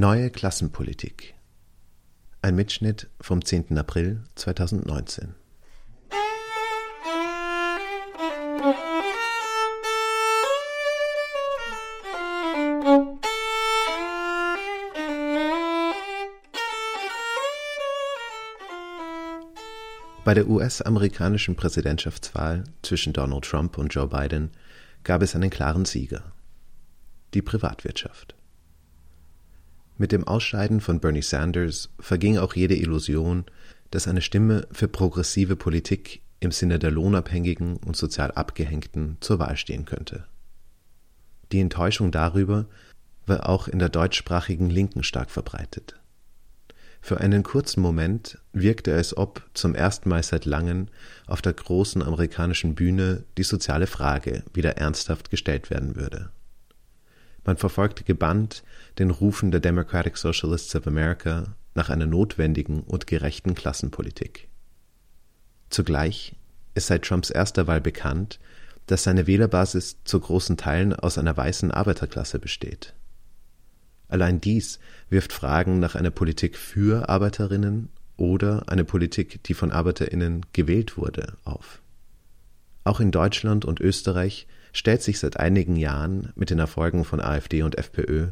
Neue Klassenpolitik. Ein Mitschnitt vom 10. April 2019. Bei der US-amerikanischen Präsidentschaftswahl zwischen Donald Trump und Joe Biden gab es einen klaren Sieger. Die Privatwirtschaft. Mit dem Ausscheiden von Bernie Sanders verging auch jede Illusion, dass eine Stimme für progressive Politik im Sinne der Lohnabhängigen und sozial Abgehängten zur Wahl stehen könnte. Die Enttäuschung darüber war auch in der deutschsprachigen Linken stark verbreitet. Für einen kurzen Moment wirkte es, ob zum ersten Mal seit langem auf der großen amerikanischen Bühne die soziale Frage wieder ernsthaft gestellt werden würde. Man verfolgte gebannt den Rufen der Democratic Socialists of America nach einer notwendigen und gerechten Klassenpolitik. Zugleich ist seit Trumps erster Wahl bekannt, dass seine Wählerbasis zu großen Teilen aus einer weißen Arbeiterklasse besteht. Allein dies wirft Fragen nach einer Politik für Arbeiterinnen oder eine Politik, die von Arbeiterinnen gewählt wurde, auf. Auch in Deutschland und Österreich stellt sich seit einigen Jahren mit den Erfolgen von AfD und FPÖ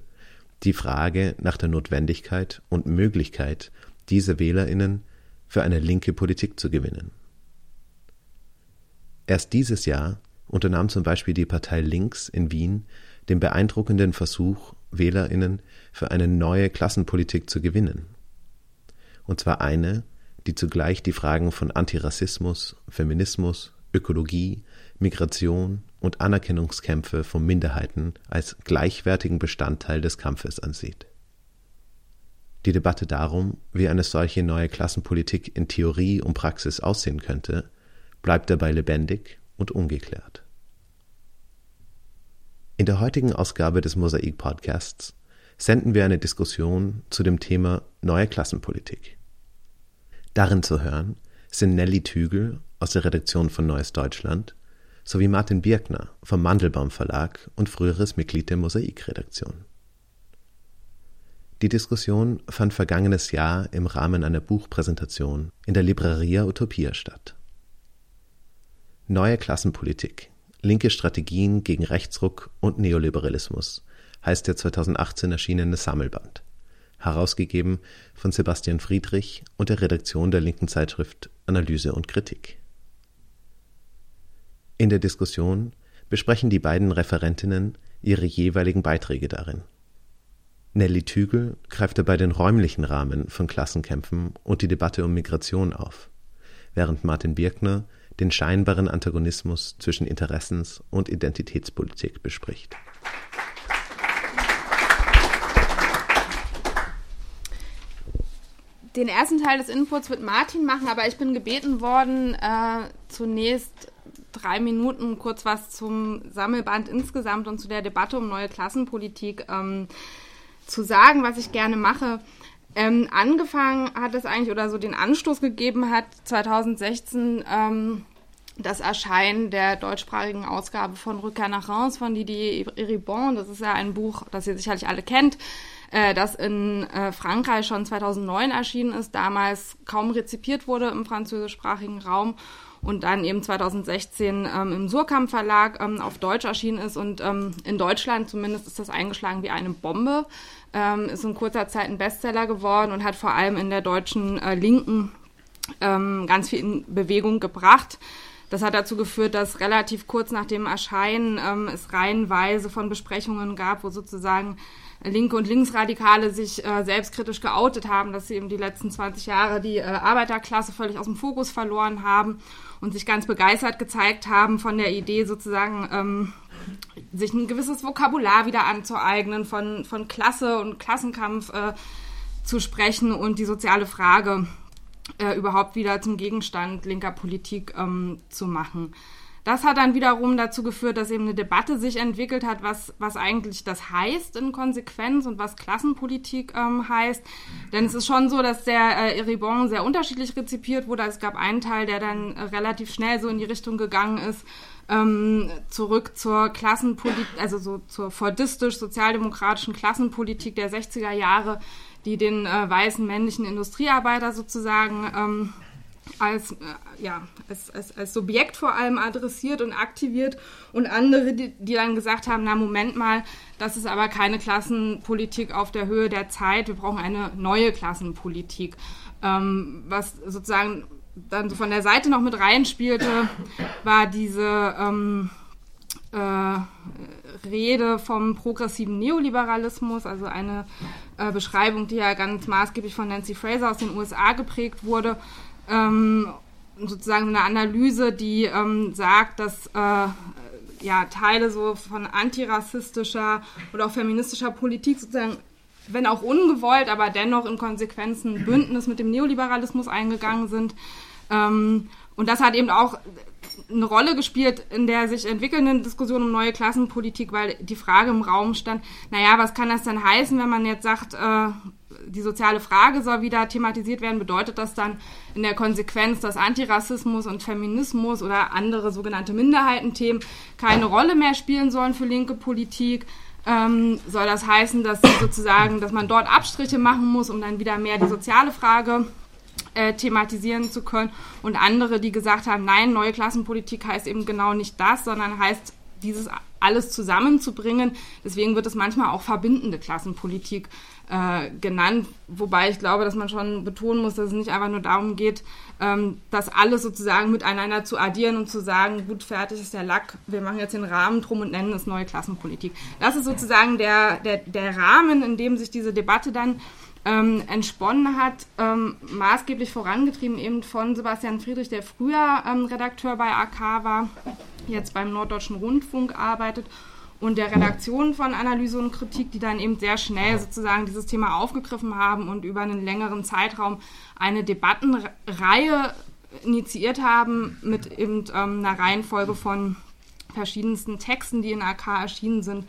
die Frage nach der Notwendigkeit und Möglichkeit, diese Wählerinnen für eine linke Politik zu gewinnen. Erst dieses Jahr unternahm zum Beispiel die Partei Links in Wien den beeindruckenden Versuch, Wählerinnen für eine neue Klassenpolitik zu gewinnen. Und zwar eine, die zugleich die Fragen von Antirassismus, Feminismus, Ökologie, Migration und Anerkennungskämpfe von Minderheiten als gleichwertigen Bestandteil des Kampfes ansieht. Die Debatte darum, wie eine solche neue Klassenpolitik in Theorie und Praxis aussehen könnte, bleibt dabei lebendig und ungeklärt. In der heutigen Ausgabe des Mosaik Podcasts senden wir eine Diskussion zu dem Thema neue Klassenpolitik. Darin zu hören sind Nelly Tügel aus der Redaktion von Neues Deutschland sowie Martin Birkner vom Mandelbaum Verlag und früheres Mitglied der Mosaik-Redaktion. Die Diskussion fand vergangenes Jahr im Rahmen einer Buchpräsentation in der Libreria Utopia statt. Neue Klassenpolitik, linke Strategien gegen Rechtsruck und Neoliberalismus heißt der 2018 erschienene Sammelband, herausgegeben von Sebastian Friedrich und der Redaktion der linken Zeitschrift Analyse und Kritik. In der Diskussion besprechen die beiden Referentinnen ihre jeweiligen Beiträge darin. Nelly Tügel greift dabei den räumlichen Rahmen von Klassenkämpfen und die Debatte um Migration auf, während Martin Birkner den scheinbaren Antagonismus zwischen Interessens- und Identitätspolitik bespricht. Den ersten Teil des Inputs wird Martin machen, aber ich bin gebeten worden, äh, zunächst drei Minuten kurz was zum Sammelband insgesamt und zu der Debatte um neue Klassenpolitik ähm, zu sagen, was ich gerne mache. Ähm, angefangen hat es eigentlich oder so den Anstoß gegeben hat 2016 ähm, das Erscheinen der deutschsprachigen Ausgabe von Rückkehr nach Reims von Didier Eribon. Das ist ja ein Buch, das ihr sicherlich alle kennt, äh, das in äh, Frankreich schon 2009 erschienen ist, damals kaum rezipiert wurde im französischsprachigen Raum und dann eben 2016 ähm, im Surkamp Verlag ähm, auf Deutsch erschienen ist und ähm, in Deutschland zumindest ist das eingeschlagen wie eine Bombe. Ähm, ist in kurzer Zeit ein Bestseller geworden und hat vor allem in der deutschen äh, Linken ähm, ganz viel in Bewegung gebracht. Das hat dazu geführt, dass relativ kurz nach dem Erscheinen ähm, es reihenweise von Besprechungen gab, wo sozusagen Linke und Linksradikale sich äh, selbstkritisch geoutet haben, dass sie eben die letzten 20 Jahre die äh, Arbeiterklasse völlig aus dem Fokus verloren haben und sich ganz begeistert gezeigt haben von der Idee sozusagen, ähm, sich ein gewisses Vokabular wieder anzueignen, von, von Klasse und Klassenkampf äh, zu sprechen und die soziale Frage äh, überhaupt wieder zum Gegenstand linker Politik ähm, zu machen. Das hat dann wiederum dazu geführt, dass eben eine Debatte sich entwickelt hat, was, was eigentlich das heißt in Konsequenz und was Klassenpolitik ähm, heißt. Denn es ist schon so, dass der äh, Eribon sehr unterschiedlich rezipiert wurde. Es gab einen Teil, der dann äh, relativ schnell so in die Richtung gegangen ist, ähm, zurück zur Klassenpolitik, also so zur fordistisch-sozialdemokratischen Klassenpolitik der 60er Jahre, die den äh, weißen männlichen Industriearbeiter sozusagen ähm, als, äh, ja, als, als, als Subjekt vor allem adressiert und aktiviert und andere, die, die dann gesagt haben, na Moment mal, das ist aber keine Klassenpolitik auf der Höhe der Zeit, wir brauchen eine neue Klassenpolitik. Ähm, was sozusagen dann so von der Seite noch mit reinspielte, war diese ähm, äh, Rede vom progressiven Neoliberalismus, also eine äh, Beschreibung, die ja ganz maßgeblich von Nancy Fraser aus den USA geprägt wurde. Ähm, sozusagen eine Analyse, die ähm, sagt, dass äh, ja, Teile so von antirassistischer oder auch feministischer Politik sozusagen wenn auch ungewollt, aber dennoch in Konsequenzen Bündnis mit dem Neoliberalismus eingegangen sind. Ähm, und das hat eben auch eine Rolle gespielt in der sich entwickelnden Diskussion um neue Klassenpolitik, weil die Frage im Raum stand, naja, was kann das denn heißen, wenn man jetzt sagt, äh, die soziale Frage soll wieder thematisiert werden, bedeutet das dann in der Konsequenz, dass Antirassismus und Feminismus oder andere sogenannte Minderheitenthemen keine Rolle mehr spielen sollen für linke Politik? Ähm, soll das heißen, dass sozusagen, dass man dort Abstriche machen muss, um dann wieder mehr die soziale Frage äh, thematisieren zu können. Und andere, die gesagt haben, nein, neue Klassenpolitik heißt eben genau nicht das, sondern heißt dieses alles zusammenzubringen. Deswegen wird es manchmal auch verbindende Klassenpolitik äh, genannt, wobei ich glaube, dass man schon betonen muss, dass es nicht einfach nur darum geht, ähm, das alles sozusagen miteinander zu addieren und zu sagen, gut, fertig ist der Lack, wir machen jetzt den Rahmen drum und nennen es neue Klassenpolitik. Das ist sozusagen der, der, der Rahmen, in dem sich diese Debatte dann ähm, entsponnen hat, ähm, maßgeblich vorangetrieben eben von Sebastian Friedrich, der früher ähm, Redakteur bei AK war, jetzt beim Norddeutschen Rundfunk arbeitet und der Redaktion von Analyse und Kritik, die dann eben sehr schnell sozusagen dieses Thema aufgegriffen haben und über einen längeren Zeitraum eine Debattenreihe initiiert haben mit eben ähm, einer Reihenfolge von verschiedensten Texten, die in AK erschienen sind,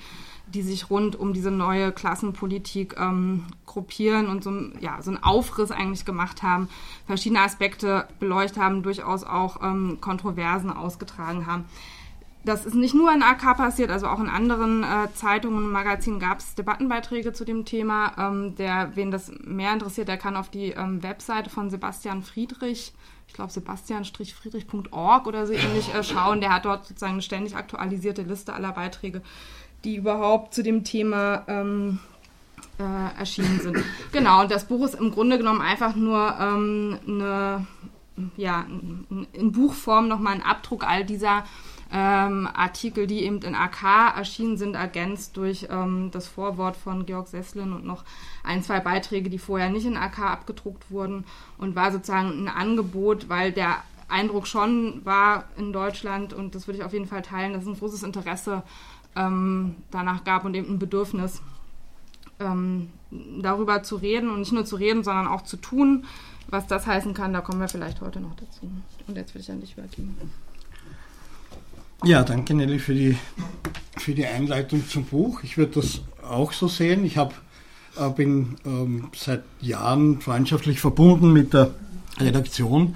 die sich rund um diese neue Klassenpolitik ähm, gruppieren und so, ja, so einen Aufriss eigentlich gemacht haben, verschiedene Aspekte beleuchtet haben, durchaus auch ähm, Kontroversen ausgetragen haben. Das ist nicht nur in AK passiert, also auch in anderen äh, Zeitungen und Magazinen gab es Debattenbeiträge zu dem Thema. Ähm, der, wen das mehr interessiert, der kann auf die ähm, Webseite von Sebastian Friedrich, ich glaube sebastian-friedrich.org oder so ähnlich äh, schauen. Der hat dort sozusagen eine ständig aktualisierte Liste aller Beiträge die überhaupt zu dem Thema ähm, äh, erschienen sind. Genau, und das Buch ist im Grunde genommen einfach nur ähm, eine, ja, in Buchform nochmal ein Abdruck all dieser ähm, Artikel, die eben in AK erschienen sind, ergänzt durch ähm, das Vorwort von Georg Sesslin und noch ein, zwei Beiträge, die vorher nicht in AK abgedruckt wurden und war sozusagen ein Angebot, weil der Eindruck schon war in Deutschland und das würde ich auf jeden Fall teilen, dass ein großes Interesse ähm, danach gab und eben ein Bedürfnis, ähm, darüber zu reden und nicht nur zu reden, sondern auch zu tun. Was das heißen kann, da kommen wir vielleicht heute noch dazu. Und jetzt will ich an dich übergeben. Ja, danke Nelly für die, für die Einleitung zum Buch. Ich würde das auch so sehen. Ich hab, äh, bin ähm, seit Jahren freundschaftlich verbunden mit der Redaktion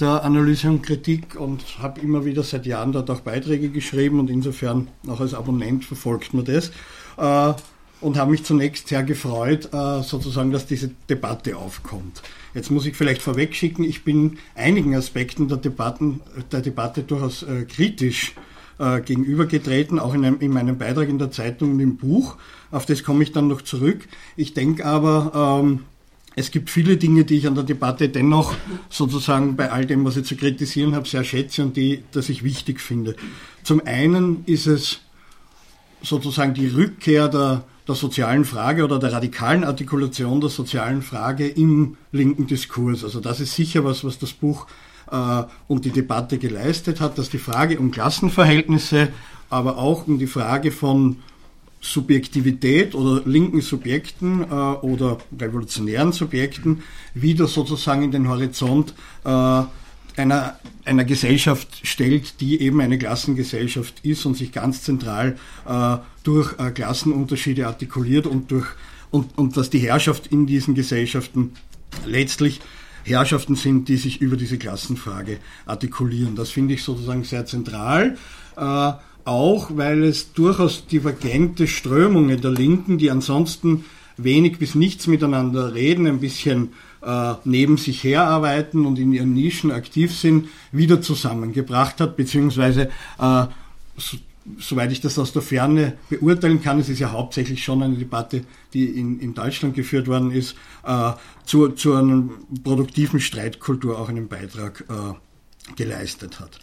der Analyse und Kritik und habe immer wieder seit Jahren dort auch Beiträge geschrieben und insofern auch als Abonnent verfolgt man das. Äh, und habe mich zunächst sehr gefreut, äh, sozusagen, dass diese Debatte aufkommt. Jetzt muss ich vielleicht vorwegschicken, ich bin einigen Aspekten der, Debatten, der Debatte durchaus äh, kritisch gegenübergetreten, auch in, einem, in, meinem Beitrag in der Zeitung und im Buch. Auf das komme ich dann noch zurück. Ich denke aber, ähm, es gibt viele Dinge, die ich an der Debatte dennoch sozusagen bei all dem, was ich zu kritisieren habe, sehr schätze und die, dass ich wichtig finde. Zum einen ist es sozusagen die Rückkehr der, der sozialen Frage oder der radikalen Artikulation der sozialen Frage im linken Diskurs. Also das ist sicher was, was das Buch äh, und die Debatte geleistet hat, dass die Frage um Klassenverhältnisse, aber auch um die Frage von Subjektivität oder linken Subjekten äh, oder revolutionären Subjekten wieder sozusagen in den Horizont äh, einer, einer Gesellschaft stellt, die eben eine Klassengesellschaft ist und sich ganz zentral äh, durch äh, Klassenunterschiede artikuliert und durch und, und dass die Herrschaft in diesen Gesellschaften letztlich Herrschaften sind, die sich über diese Klassenfrage artikulieren. Das finde ich sozusagen sehr zentral. Äh, auch weil es durchaus divergente Strömungen der Linken, die ansonsten wenig bis nichts miteinander reden, ein bisschen äh, neben sich herarbeiten und in ihren Nischen aktiv sind, wieder zusammengebracht hat, beziehungsweise äh, so, soweit ich das aus der Ferne beurteilen kann, es ist ja hauptsächlich schon eine Debatte, die in, in Deutschland geführt worden ist, äh, zu, zu einer produktiven Streitkultur auch einen Beitrag äh, geleistet hat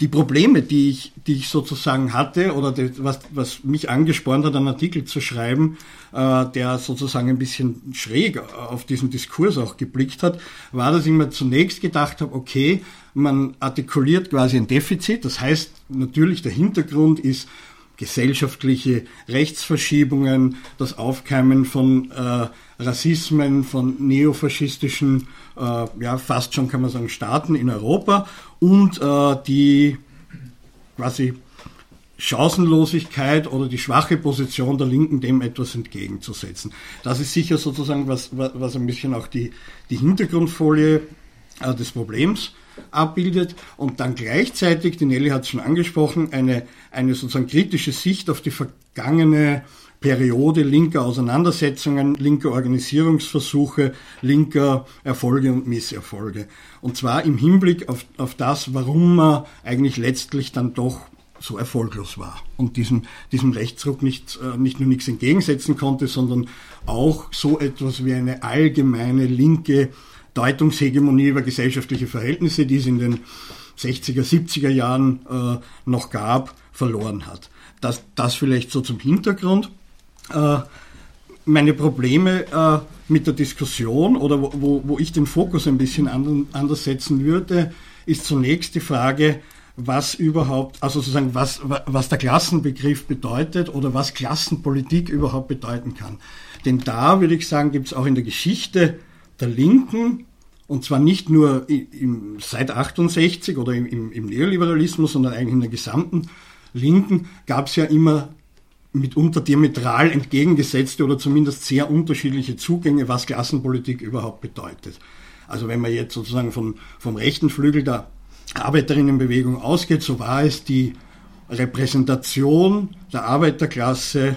die Probleme, die ich, die ich sozusagen hatte oder die, was, was mich angespornt hat, einen Artikel zu schreiben, äh, der sozusagen ein bisschen schräg auf diesen Diskurs auch geblickt hat, war, dass ich mir zunächst gedacht habe, okay, man artikuliert quasi ein Defizit. Das heißt, natürlich der Hintergrund ist gesellschaftliche Rechtsverschiebungen, das Aufkeimen von äh, Rassismen, von neofaschistischen, äh, ja fast schon kann man sagen, Staaten in Europa und äh, die quasi Chancenlosigkeit oder die schwache Position der Linken dem etwas entgegenzusetzen. Das ist sicher sozusagen was, was ein bisschen auch die, die Hintergrundfolie äh, des Problems abbildet und dann gleichzeitig, die Nelly hat es schon angesprochen, eine, eine sozusagen kritische Sicht auf die vergangene Periode linker Auseinandersetzungen, linker Organisierungsversuche, linker Erfolge und Misserfolge. Und zwar im Hinblick auf, auf das, warum man eigentlich letztlich dann doch so erfolglos war und diesem, diesem Rechtsruck nicht, äh, nicht nur nichts entgegensetzen konnte, sondern auch so etwas wie eine allgemeine linke Deutungshegemonie über gesellschaftliche Verhältnisse, die es in den 60er, 70er Jahren äh, noch gab, verloren hat. Das, das vielleicht so zum Hintergrund. Äh, meine Probleme äh, mit der Diskussion oder wo, wo, ich den Fokus ein bisschen anders setzen würde, ist zunächst die Frage, was überhaupt, also sozusagen, was, was der Klassenbegriff bedeutet oder was Klassenpolitik überhaupt bedeuten kann. Denn da würde ich sagen, gibt es auch in der Geschichte der Linken, und zwar nicht nur im, seit 68 oder im, im Neoliberalismus, sondern eigentlich in der gesamten Linken, gab es ja immer mitunter diametral entgegengesetzte oder zumindest sehr unterschiedliche Zugänge, was Klassenpolitik überhaupt bedeutet. Also wenn man jetzt sozusagen vom, vom rechten Flügel der Arbeiterinnenbewegung ausgeht, so war es die Repräsentation der Arbeiterklasse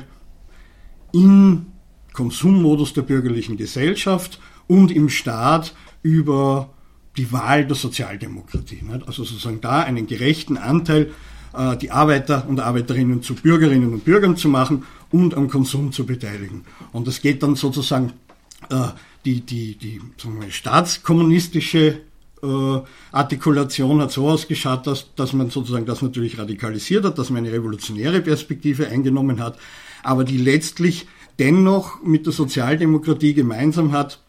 im Konsummodus der bürgerlichen Gesellschaft und im Staat über die Wahl der Sozialdemokratie. Also sozusagen da einen gerechten Anteil äh, die Arbeiter und Arbeiterinnen zu Bürgerinnen und Bürgern zu machen und am Konsum zu beteiligen. Und das geht dann sozusagen äh, die, die, die sagen wir, staatskommunistische äh, Artikulation hat so ausgeschaut, dass, dass man sozusagen das natürlich radikalisiert hat, dass man eine revolutionäre Perspektive eingenommen hat, aber die letztlich dennoch mit der Sozialdemokratie gemeinsam hat,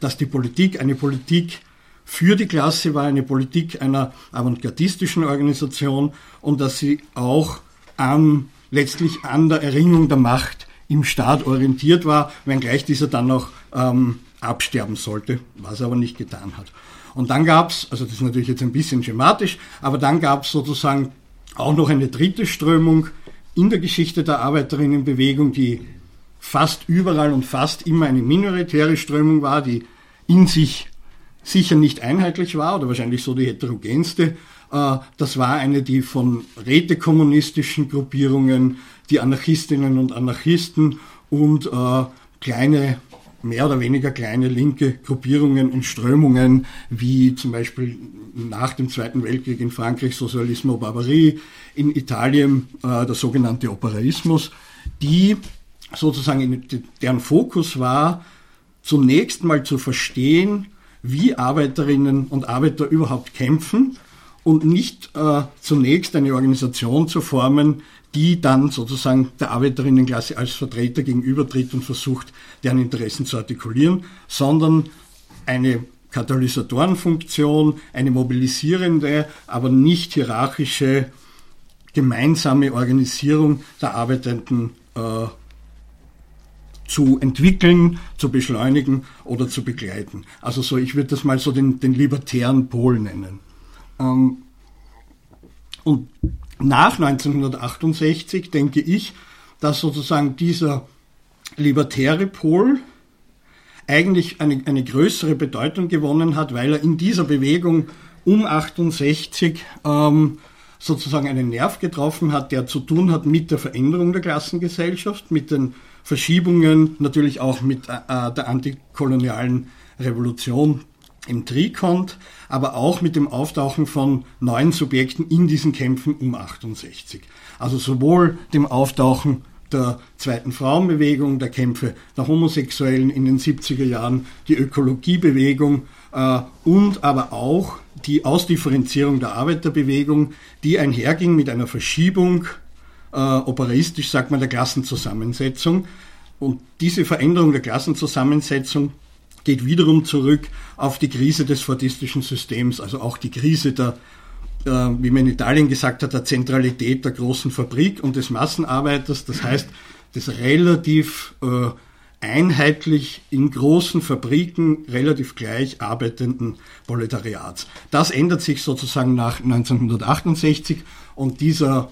dass die Politik eine Politik für die Klasse war, eine Politik einer avantgardistischen Organisation und dass sie auch an, letztlich an der Erringung der Macht im Staat orientiert war, wenngleich dieser dann noch ähm, absterben sollte, was er aber nicht getan hat. Und dann gab es, also das ist natürlich jetzt ein bisschen schematisch, aber dann gab es sozusagen auch noch eine dritte Strömung in der Geschichte der Arbeiterinnenbewegung, die fast überall und fast immer eine minoritäre Strömung war, die in sich sicher nicht einheitlich war oder wahrscheinlich so die heterogenste. Äh, das war eine, die von rätekommunistischen Gruppierungen, die Anarchistinnen und Anarchisten und äh, kleine, mehr oder weniger kleine linke Gruppierungen und Strömungen, wie zum Beispiel nach dem Zweiten Weltkrieg in Frankreich Sozialismo Barbarie, in Italien äh, der sogenannte Operaismus, die sozusagen deren Fokus war, zunächst mal zu verstehen, wie Arbeiterinnen und Arbeiter überhaupt kämpfen und nicht äh, zunächst eine Organisation zu formen, die dann sozusagen der Arbeiterinnenklasse als Vertreter gegenübertritt und versucht, deren Interessen zu artikulieren, sondern eine Katalysatorenfunktion, eine mobilisierende, aber nicht hierarchische gemeinsame Organisierung der Arbeitenden äh, zu entwickeln, zu beschleunigen oder zu begleiten. Also so, ich würde das mal so den, den libertären Pol nennen. Ähm, und nach 1968 denke ich, dass sozusagen dieser libertäre Pol eigentlich eine, eine größere Bedeutung gewonnen hat, weil er in dieser Bewegung um 68 ähm, sozusagen einen Nerv getroffen hat, der zu tun hat mit der Veränderung der Klassengesellschaft, mit den Verschiebungen, natürlich auch mit äh, der antikolonialen Revolution im Trikont, aber auch mit dem Auftauchen von neuen Subjekten in diesen Kämpfen um 68. Also sowohl dem Auftauchen der zweiten Frauenbewegung, der Kämpfe der Homosexuellen in den 70er Jahren, die Ökologiebewegung äh, und aber auch die Ausdifferenzierung der Arbeiterbewegung, die einherging mit einer Verschiebung, äh, operistisch sagt man, der Klassenzusammensetzung. Und diese Veränderung der Klassenzusammensetzung geht wiederum zurück auf die Krise des fordistischen Systems, also auch die Krise der, äh, wie man in Italien gesagt hat, der Zentralität der großen Fabrik und des Massenarbeiters, das heißt des relativ äh, einheitlich in großen Fabriken relativ gleich arbeitenden Proletariats. Das ändert sich sozusagen nach 1968 und dieser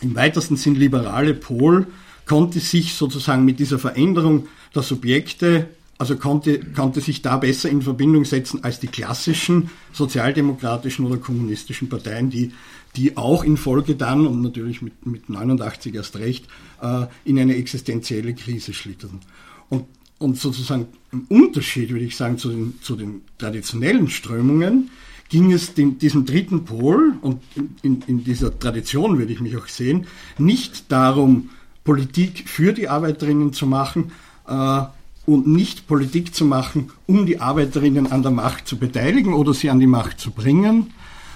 im weitesten Sinn liberale Pol konnte sich sozusagen mit dieser Veränderung der Subjekte also konnte, konnte sich da besser in Verbindung setzen als die klassischen sozialdemokratischen oder kommunistischen Parteien, die, die auch in Folge dann und natürlich mit, mit 89 erst recht äh, in eine existenzielle Krise schlitterten. Und, und sozusagen im Unterschied, würde ich sagen, zu den, zu den traditionellen Strömungen, ging es dem, diesem dritten Pol, und in, in, in dieser Tradition würde ich mich auch sehen, nicht darum, Politik für die Arbeiterinnen zu machen, äh, und nicht Politik zu machen, um die Arbeiterinnen an der Macht zu beteiligen oder sie an die Macht zu bringen,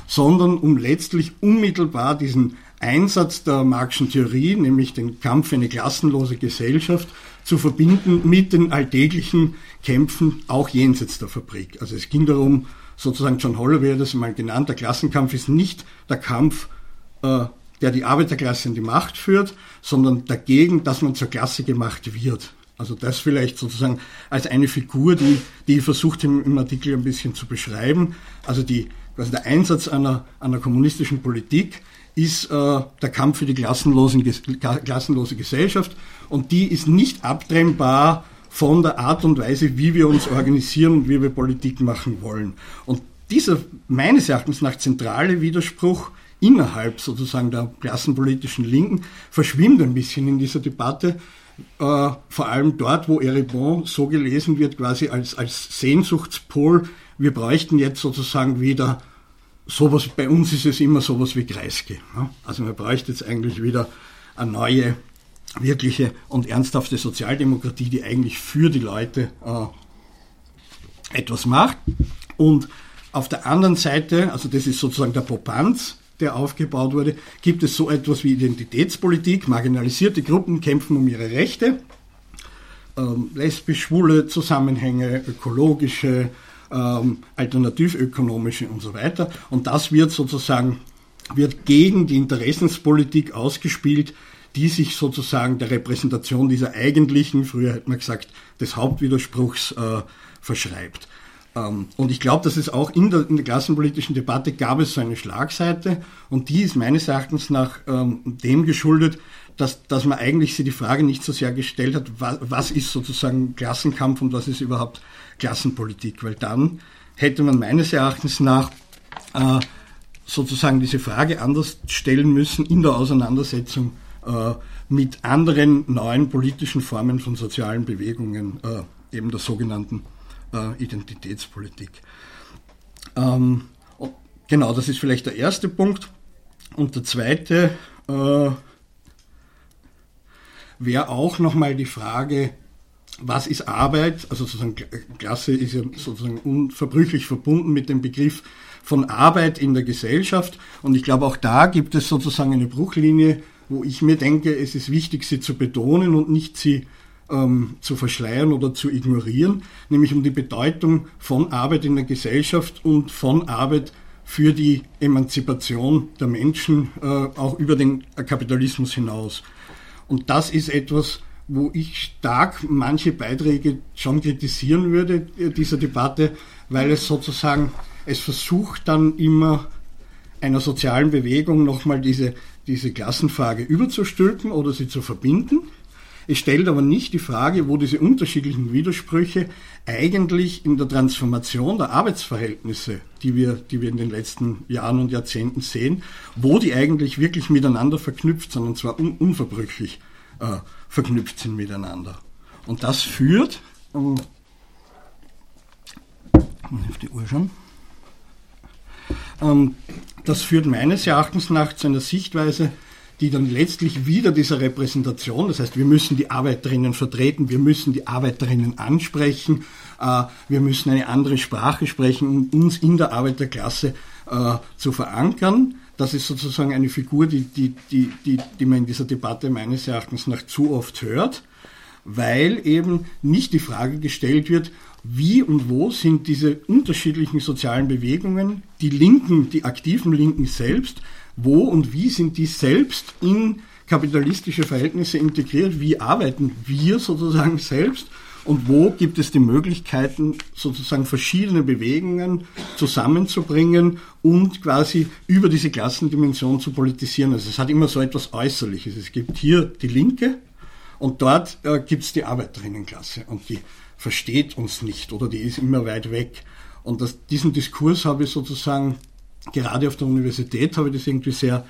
sondern um letztlich unmittelbar diesen Einsatz der Marxischen Theorie, nämlich den Kampf für eine klassenlose Gesellschaft, zu verbinden mit den alltäglichen Kämpfen auch jenseits der Fabrik. Also es ging darum, sozusagen John Holloway hat das mal genannt, der Klassenkampf ist nicht der Kampf, äh, der die Arbeiterklasse in die Macht führt, sondern dagegen, dass man zur Klasse gemacht wird. Also das vielleicht sozusagen als eine Figur, die, die ich versucht im, im Artikel ein bisschen zu beschreiben. Also die, also der Einsatz einer, einer kommunistischen Politik ist äh, der Kampf für die klassenlose Gesellschaft und die ist nicht abtrennbar von der Art und Weise, wie wir uns organisieren und wie wir Politik machen wollen. Und dieser meines Erachtens nach zentrale Widerspruch innerhalb sozusagen der klassenpolitischen Linken verschwimmt ein bisschen in dieser Debatte, äh, vor allem dort, wo Eribon so gelesen wird, quasi als, als Sehnsuchtspol, wir bräuchten jetzt sozusagen wieder sowas, bei uns ist es immer sowas wie Kreisky. Ne? Also man bräuchte jetzt eigentlich wieder eine neue, wirkliche und ernsthafte Sozialdemokratie, die eigentlich für die Leute äh, etwas macht. Und auf der anderen Seite, also das ist sozusagen der Popanz, der aufgebaut wurde, gibt es so etwas wie Identitätspolitik. Marginalisierte Gruppen kämpfen um ihre Rechte. Ähm, lesbisch-schwule Zusammenhänge, ökologische, ähm, alternativökonomische und so weiter. Und das wird sozusagen wird gegen die Interessenspolitik ausgespielt, die sich sozusagen der Repräsentation dieser eigentlichen, früher hätte man gesagt, des Hauptwiderspruchs äh, verschreibt. Ähm, und ich glaube, dass es auch in der, in der, klassenpolitischen Debatte gab es so eine Schlagseite und die ist meines Erachtens nach ähm, dem geschuldet, dass, dass man eigentlich sich die Frage nicht so sehr gestellt hat, was, was ist sozusagen Klassenkampf und was ist überhaupt Klassenpolitik, weil dann hätte man meines Erachtens nach äh, sozusagen diese Frage anders stellen müssen in der Auseinandersetzung mit anderen neuen politischen Formen von sozialen Bewegungen, äh, eben der sogenannten äh, Identitätspolitik. Ähm, genau, das ist vielleicht der erste Punkt. Und der zweite äh, wäre auch nochmal die Frage, was ist Arbeit? Also sozusagen Klasse ist ja sozusagen unverbrüchlich verbunden mit dem Begriff von Arbeit in der Gesellschaft. Und ich glaube, auch da gibt es sozusagen eine Bruchlinie, wo ich mir denke, es ist wichtig, sie zu betonen und nicht sie ähm, zu verschleiern oder zu ignorieren, nämlich um die Bedeutung von Arbeit in der Gesellschaft und von Arbeit für die Emanzipation der Menschen äh, auch über den Kapitalismus hinaus. Und das ist etwas, wo ich stark manche Beiträge schon kritisieren würde äh, dieser Debatte, weil es sozusagen, es versucht dann immer einer sozialen Bewegung nochmal diese, diese Klassenfrage überzustülpen oder sie zu verbinden. Es stellt aber nicht die Frage, wo diese unterschiedlichen Widersprüche eigentlich in der Transformation der Arbeitsverhältnisse, die wir, die wir in den letzten Jahren und Jahrzehnten sehen, wo die eigentlich wirklich miteinander verknüpft sind, und zwar un unverbrüchlich äh, verknüpft sind miteinander. Und das führt, ähm, auf die Uhr schon, ähm, das führt meines Erachtens nach zu einer Sichtweise, die dann letztlich wieder dieser Repräsentation, das heißt, wir müssen die Arbeiterinnen vertreten, wir müssen die Arbeiterinnen ansprechen, äh, wir müssen eine andere Sprache sprechen, um uns in der Arbeiterklasse äh, zu verankern. Das ist sozusagen eine Figur, die, die, die, die, die man in dieser Debatte meines Erachtens nach zu oft hört, weil eben nicht die Frage gestellt wird, wie und wo sind diese unterschiedlichen sozialen Bewegungen, die Linken, die aktiven Linken selbst, wo und wie sind die selbst in kapitalistische Verhältnisse integriert, wie arbeiten wir sozusagen selbst und wo gibt es die Möglichkeiten, sozusagen verschiedene Bewegungen zusammenzubringen und quasi über diese Klassendimension zu politisieren. Also es hat immer so etwas Äußerliches. Es gibt hier die Linke und dort äh, gibt es die Arbeiterinnenklasse und die versteht uns nicht oder die ist immer weit weg. Und das, diesen Diskurs habe ich sozusagen gerade auf der Universität habe ich das irgendwie sehr,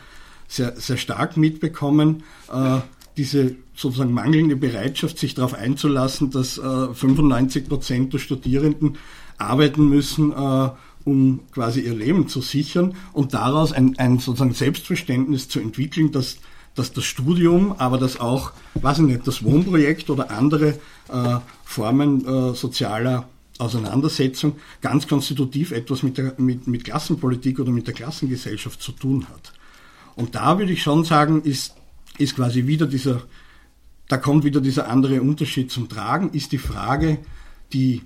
sehr, sehr stark mitbekommen. Äh, diese sozusagen mangelnde Bereitschaft, sich darauf einzulassen, dass äh, 95 Prozent der Studierenden arbeiten müssen, äh, um quasi ihr Leben zu sichern und daraus ein, ein sozusagen Selbstverständnis zu entwickeln, dass, dass das Studium, aber dass auch, weiß ich nicht, das Wohnprojekt oder andere äh, Formen äh, sozialer Auseinandersetzung ganz konstitutiv etwas mit, der, mit, mit Klassenpolitik oder mit der Klassengesellschaft zu tun hat. Und da würde ich schon sagen, ist, ist quasi wieder dieser, da kommt wieder dieser andere Unterschied zum Tragen, ist die Frage, die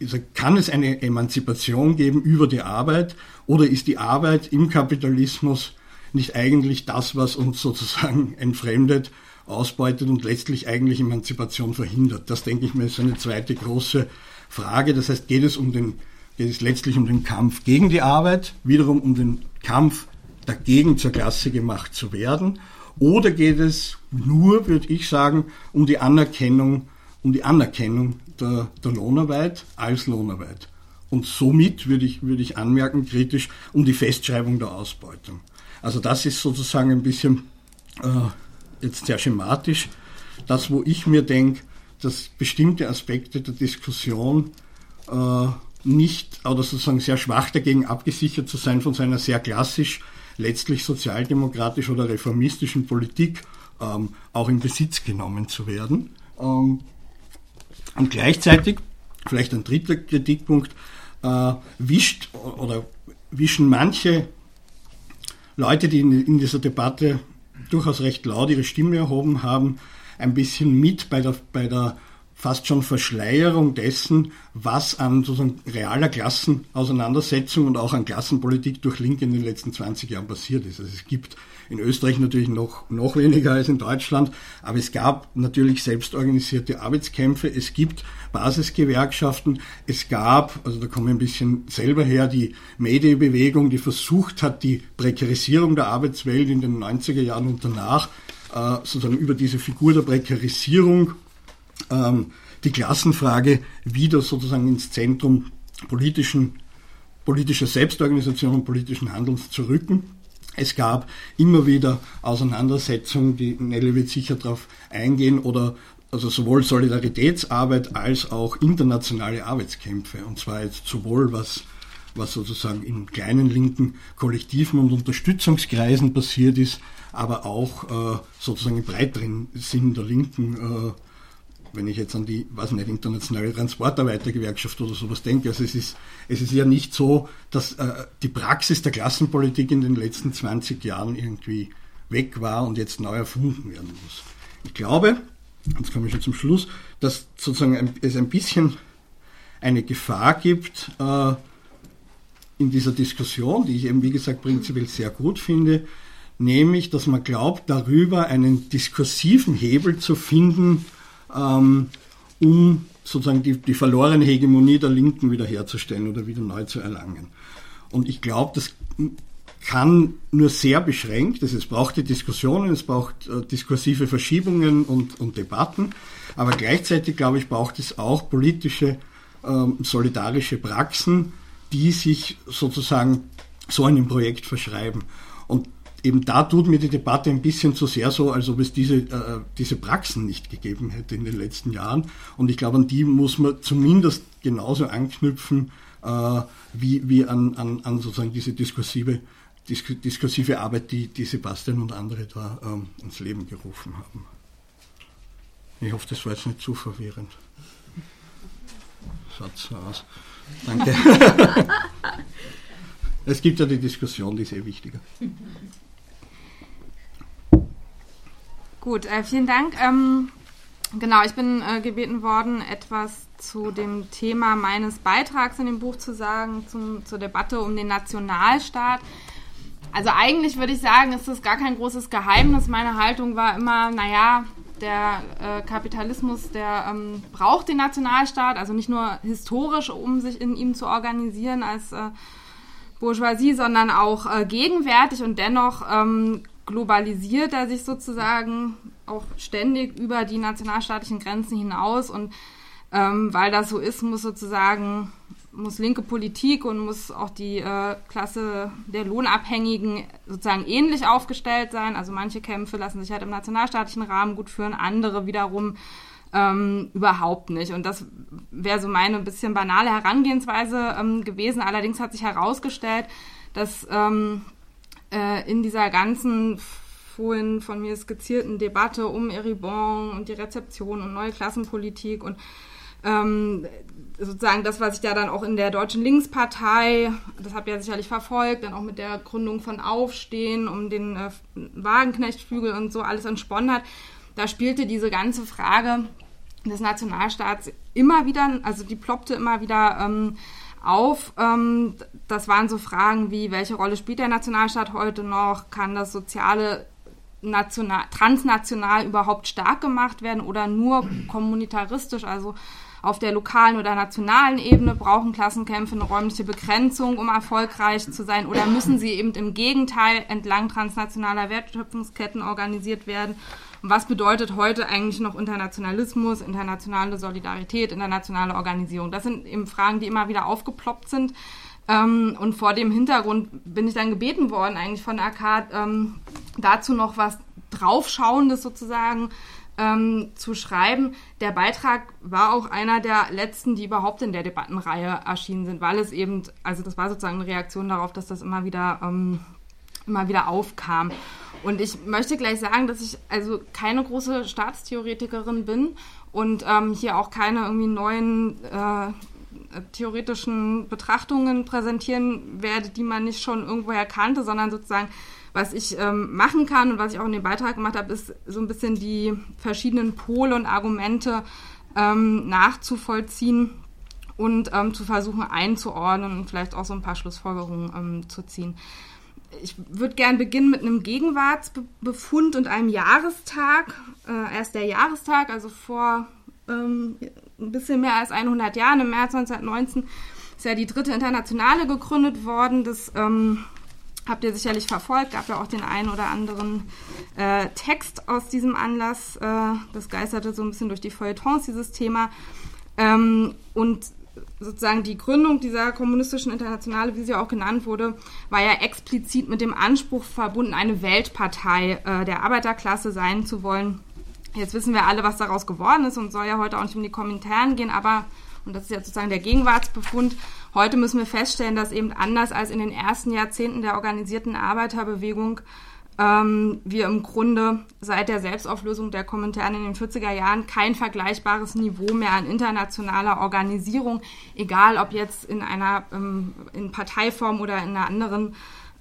also kann es eine Emanzipation geben über die Arbeit oder ist die Arbeit im Kapitalismus nicht eigentlich das, was uns sozusagen entfremdet, ausbeutet und letztlich eigentlich Emanzipation verhindert? Das denke ich mir ist eine zweite große Frage. Das heißt, geht es um den, geht es letztlich um den Kampf gegen die Arbeit, wiederum um den Kampf dagegen zur Klasse gemacht zu werden, oder geht es nur, würde ich sagen, um die Anerkennung, um die Anerkennung der, der Lohnarbeit als Lohnarbeit? Und somit würde ich, würde ich anmerken, kritisch, um die Festschreibung der Ausbeutung. Also das ist sozusagen ein bisschen äh, jetzt sehr schematisch. Das, wo ich mir denke, dass bestimmte Aspekte der Diskussion äh, nicht oder sozusagen sehr schwach dagegen abgesichert zu sein von seiner sehr klassisch letztlich sozialdemokratisch oder reformistischen Politik ähm, auch in Besitz genommen zu werden. Ähm, und gleichzeitig, vielleicht ein dritter Kritikpunkt, äh, wischt oder wischen manche Leute, die in, in dieser Debatte durchaus recht laut ihre Stimme erhoben haben, ein bisschen mit bei der, bei der fast schon Verschleierung dessen, was an sozusagen realer Klassenauseinandersetzung und auch an Klassenpolitik durch Linke in den letzten 20 Jahren passiert ist. Also es gibt in Österreich natürlich noch, noch weniger als in Deutschland, aber es gab natürlich selbstorganisierte Arbeitskämpfe, es gibt Basisgewerkschaften, es gab, also da komme ich ein bisschen selber her, die Medienbewegung, die versucht hat, die Prekarisierung der Arbeitswelt in den 90er Jahren und danach äh, sozusagen über diese Figur der Prekarisierung ähm, die Klassenfrage wieder sozusagen ins Zentrum politischen, politischer Selbstorganisation und politischen Handelns zu rücken. Es gab immer wieder Auseinandersetzungen, die Nelle wird sicher darauf eingehen, oder also sowohl Solidaritätsarbeit als auch internationale Arbeitskämpfe. Und zwar jetzt sowohl was, was sozusagen in kleinen linken Kollektiven und Unterstützungskreisen passiert ist, aber auch äh, sozusagen im breiteren Sinn der Linken, äh, wenn ich jetzt an die, weiß nicht, internationale Transportarbeitergewerkschaft oder sowas denke. Also es ist, es ist ja nicht so, dass äh, die Praxis der Klassenpolitik in den letzten 20 Jahren irgendwie weg war und jetzt neu erfunden werden muss. Ich glaube, jetzt komme ich schon zum Schluss, dass sozusagen ein, es ein bisschen eine Gefahr gibt äh, in dieser Diskussion, die ich eben, wie gesagt, prinzipiell sehr gut finde, nämlich, dass man glaubt, darüber einen diskursiven Hebel zu finden, ähm, um sozusagen die, die verlorene Hegemonie der Linken wiederherzustellen oder wieder neu zu erlangen. Und ich glaube, das kann nur sehr beschränkt, also es braucht die Diskussionen, es braucht äh, diskursive Verschiebungen und, und Debatten, aber gleichzeitig, glaube ich, braucht es auch politische, ähm, solidarische Praxen, die sich sozusagen so einem Projekt verschreiben. Und eben da tut mir die Debatte ein bisschen zu sehr so, als ob es diese, äh, diese Praxen nicht gegeben hätte in den letzten Jahren. Und ich glaube, an die muss man zumindest genauso anknüpfen, äh, wie, wie an, an, an sozusagen diese diskursive, disk diskursive Arbeit, die, die Sebastian und andere da ähm, ins Leben gerufen haben. Ich hoffe, das war jetzt nicht zu verwirrend. Satz aus. Danke. es gibt ja die Diskussion, die ist eh wichtiger. Gut, äh, vielen Dank. Ähm, genau, ich bin äh, gebeten worden, etwas zu dem Thema meines Beitrags in dem Buch zu sagen, zum, zur Debatte um den Nationalstaat. Also eigentlich würde ich sagen, ist das gar kein großes Geheimnis. Meine Haltung war immer, naja, der äh, Kapitalismus, der ähm, braucht den Nationalstaat, also nicht nur historisch, um sich in ihm zu organisieren als äh, Bourgeoisie, sondern auch äh, gegenwärtig und dennoch ähm, globalisiert er sich sozusagen auch ständig über die nationalstaatlichen Grenzen hinaus und ähm, weil das so ist, muss sozusagen muss linke Politik und muss auch die äh, Klasse der Lohnabhängigen sozusagen ähnlich aufgestellt sein. Also manche Kämpfe lassen sich halt im nationalstaatlichen Rahmen gut führen, andere wiederum ähm, überhaupt nicht. Und das wäre so meine ein bisschen banale Herangehensweise ähm, gewesen. Allerdings hat sich herausgestellt, dass ähm, äh, in dieser ganzen vorhin von mir skizzierten Debatte um Eribon und die Rezeption und neue Klassenpolitik und ähm, sozusagen das, was ich da dann auch in der Deutschen Linkspartei, das habt ihr ja sicherlich verfolgt, dann auch mit der Gründung von Aufstehen, um den äh, Wagenknechtflügel und so alles entsponnen hat, da spielte diese ganze Frage des Nationalstaats immer wieder, also die ploppte immer wieder ähm, auf. Ähm, das waren so Fragen wie, welche Rolle spielt der Nationalstaat heute noch? Kann das soziale national, transnational überhaupt stark gemacht werden oder nur kommunitaristisch, also auf der lokalen oder nationalen Ebene brauchen Klassenkämpfe eine räumliche Begrenzung, um erfolgreich zu sein, oder müssen sie eben im Gegenteil entlang transnationaler Wertschöpfungsketten organisiert werden? Und was bedeutet heute eigentlich noch Internationalismus, internationale Solidarität, internationale Organisierung? Das sind eben Fragen, die immer wieder aufgeploppt sind. Ähm, und vor dem Hintergrund bin ich dann gebeten worden, eigentlich von AKAD, ähm, dazu noch was draufschauendes sozusagen ähm, zu schreiben. Der Beitrag war auch einer der letzten, die überhaupt in der Debattenreihe erschienen sind, weil es eben, also das war sozusagen eine Reaktion darauf, dass das immer wieder, ähm, immer wieder aufkam. Und ich möchte gleich sagen, dass ich also keine große Staatstheoretikerin bin und ähm, hier auch keine irgendwie neuen äh, theoretischen Betrachtungen präsentieren werde, die man nicht schon irgendwoher kannte, sondern sozusagen was ich ähm, machen kann und was ich auch in dem Beitrag gemacht habe, ist so ein bisschen die verschiedenen Pole und Argumente ähm, nachzuvollziehen und ähm, zu versuchen einzuordnen und vielleicht auch so ein paar Schlussfolgerungen ähm, zu ziehen ich würde gern beginnen mit einem Gegenwartsbefund und einem Jahrestag. Äh, erst der Jahrestag, also vor ähm, ein bisschen mehr als 100 Jahren, im März 1919, ist ja die dritte Internationale gegründet worden. Das ähm, habt ihr sicherlich verfolgt. Gab ja auch den einen oder anderen äh, Text aus diesem Anlass. Äh, das geisterte so ein bisschen durch die Feuilletons, dieses Thema. Ähm, und sozusagen die Gründung dieser kommunistischen Internationale, wie sie auch genannt wurde, war ja explizit mit dem Anspruch verbunden, eine Weltpartei äh, der Arbeiterklasse sein zu wollen. Jetzt wissen wir alle, was daraus geworden ist und soll ja heute auch nicht um die Kommentaren gehen, aber, und das ist ja sozusagen der Gegenwartsbefund, heute müssen wir feststellen, dass eben anders als in den ersten Jahrzehnten der organisierten Arbeiterbewegung ähm, wir im Grunde seit der Selbstauflösung der Kommentare in den 40er Jahren kein vergleichbares Niveau mehr an internationaler Organisierung, egal ob jetzt in einer ähm, in Parteiform oder in einer anderen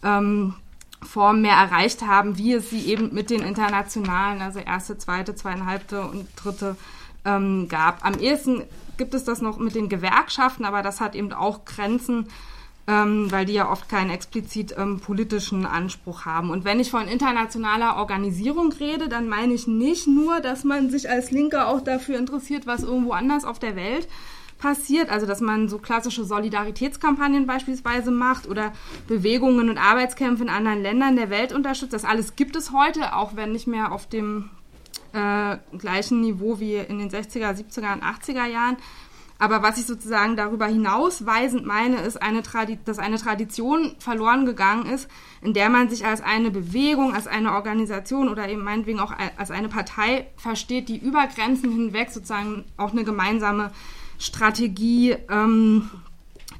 ähm, Form mehr erreicht haben, wie es sie eben mit den internationalen, also erste, zweite, zweieinhalbte und dritte ähm, gab. Am ehesten gibt es das noch mit den Gewerkschaften, aber das hat eben auch Grenzen ähm, weil die ja oft keinen explizit ähm, politischen Anspruch haben. Und wenn ich von internationaler Organisierung rede, dann meine ich nicht nur, dass man sich als Linker auch dafür interessiert, was irgendwo anders auf der Welt passiert, also dass man so klassische Solidaritätskampagnen beispielsweise macht oder Bewegungen und Arbeitskämpfe in anderen Ländern der Welt unterstützt. Das alles gibt es heute, auch wenn nicht mehr auf dem äh, gleichen Niveau wie in den 60er, 70er und 80er Jahren. Aber was ich sozusagen darüber hinausweisend meine, ist, eine dass eine Tradition verloren gegangen ist, in der man sich als eine Bewegung, als eine Organisation oder eben meinetwegen auch als eine Partei versteht, die über Grenzen hinweg sozusagen auch eine gemeinsame Strategie ähm,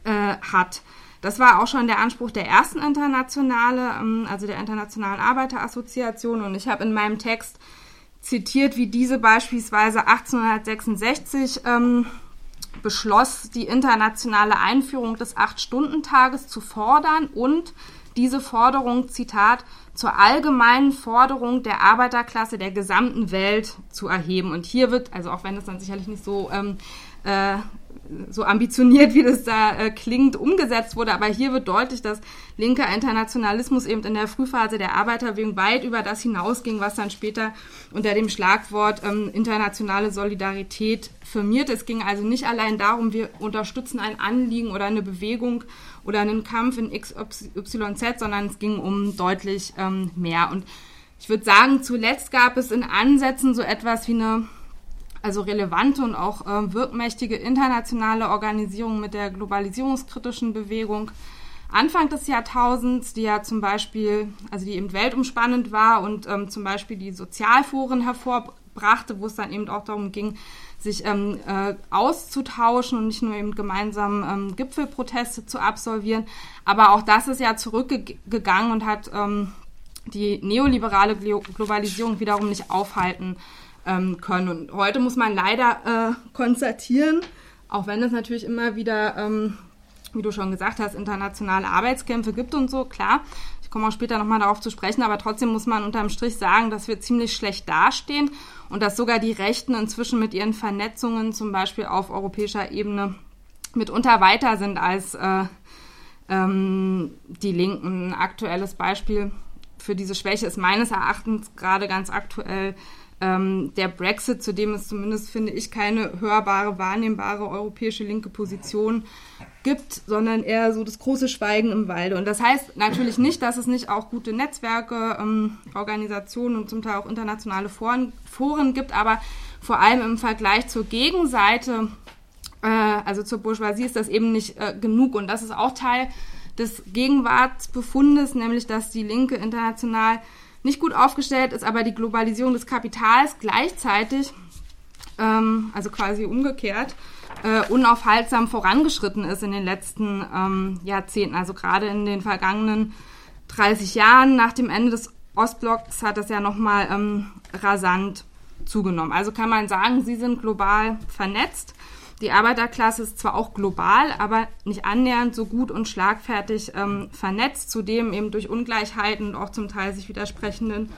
äh, hat. Das war auch schon der Anspruch der ersten Internationale, ähm, also der Internationalen Arbeiterassoziation. Und ich habe in meinem Text zitiert, wie diese beispielsweise 1866 ähm, beschloss, die internationale Einführung des Acht-Stunden-Tages zu fordern und diese Forderung, Zitat, zur allgemeinen Forderung der Arbeiterklasse der gesamten Welt zu erheben. Und hier wird, also auch wenn es dann sicherlich nicht so ähm, äh, so ambitioniert, wie das da äh, klingt, umgesetzt wurde. Aber hier wird deutlich, dass linker Internationalismus eben in der Frühphase der Arbeiterbewegung weit über das hinausging, was dann später unter dem Schlagwort ähm, internationale Solidarität firmiert. Es ging also nicht allein darum, wir unterstützen ein Anliegen oder eine Bewegung oder einen Kampf in XYZ, sondern es ging um deutlich ähm, mehr. Und ich würde sagen, zuletzt gab es in Ansätzen so etwas wie eine also relevante und auch äh, wirkmächtige internationale Organisation mit der globalisierungskritischen Bewegung Anfang des Jahrtausends, die ja zum Beispiel, also die eben weltumspannend war und ähm, zum Beispiel die Sozialforen hervorbrachte, wo es dann eben auch darum ging, sich ähm, äh, auszutauschen und nicht nur eben gemeinsam ähm, Gipfelproteste zu absolvieren. Aber auch das ist ja zurückgegangen und hat ähm, die neoliberale Globalisierung wiederum nicht aufhalten ähm, können. Und heute muss man leider äh, konstatieren, auch wenn es natürlich immer wieder, ähm, wie du schon gesagt hast, internationale Arbeitskämpfe gibt und so, klar. Ich komme auch später nochmal darauf zu sprechen, aber trotzdem muss man unterm Strich sagen, dass wir ziemlich schlecht dastehen und dass sogar die Rechten inzwischen mit ihren Vernetzungen zum Beispiel auf europäischer Ebene mitunter weiter sind als äh, ähm, die Linken. Ein aktuelles Beispiel für diese Schwäche ist meines Erachtens gerade ganz aktuell ähm, der Brexit, zu dem es zumindest, finde ich, keine hörbare, wahrnehmbare europäische linke Position gibt, sondern eher so das große Schweigen im Walde. Und das heißt natürlich nicht, dass es nicht auch gute Netzwerke, ähm, Organisationen und zum Teil auch internationale Foren, Foren gibt, aber vor allem im Vergleich zur Gegenseite, äh, also zur Bourgeoisie, ist das eben nicht äh, genug. Und das ist auch Teil des Gegenwartsbefundes, nämlich dass die Linke international nicht gut aufgestellt ist, aber die Globalisierung des Kapitals gleichzeitig, ähm, also quasi umgekehrt, äh, unaufhaltsam vorangeschritten ist in den letzten ähm, Jahrzehnten. Also gerade in den vergangenen 30 Jahren nach dem Ende des Ostblocks hat das ja nochmal ähm, rasant zugenommen. Also kann man sagen, sie sind global vernetzt. Die Arbeiterklasse ist zwar auch global, aber nicht annähernd so gut und schlagfertig ähm, vernetzt, zudem eben durch Ungleichheiten und auch zum Teil sich widersprechenden